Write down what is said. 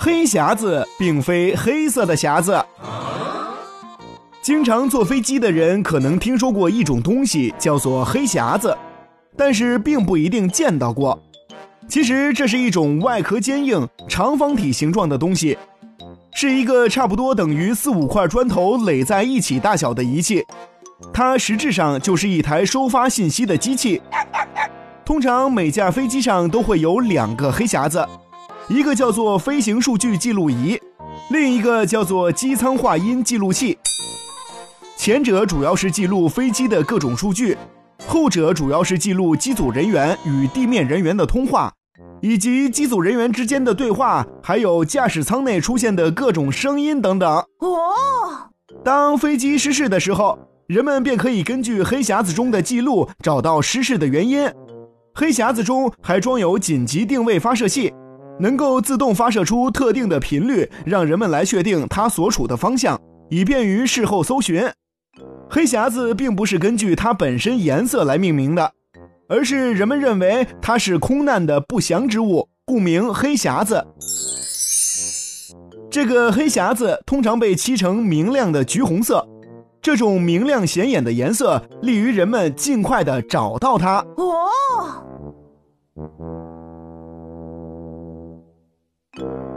黑匣子并非黑色的匣子。经常坐飞机的人可能听说过一种东西，叫做黑匣子，但是并不一定见到过。其实这是一种外壳坚硬、长方体形状的东西，是一个差不多等于四五块砖头垒在一起大小的仪器。它实质上就是一台收发信息的机器。通常每架飞机上都会有两个黑匣子，一个叫做飞行数据记录仪，另一个叫做机舱话音记录器。前者主要是记录飞机的各种数据，后者主要是记录机组人员与地面人员的通话，以及机组人员之间的对话，还有驾驶舱内出现的各种声音等等。哦，当飞机失事的时候，人们便可以根据黑匣子中的记录找到失事的原因。黑匣子中还装有紧急定位发射器，能够自动发射出特定的频率，让人们来确定它所处的方向，以便于事后搜寻。黑匣子并不是根据它本身颜色来命名的，而是人们认为它是空难的不祥之物，故名黑匣子。这个黑匣子通常被漆成明亮的橘红色。这种明亮显眼的颜色，利于人们尽快的找到它。哦。you.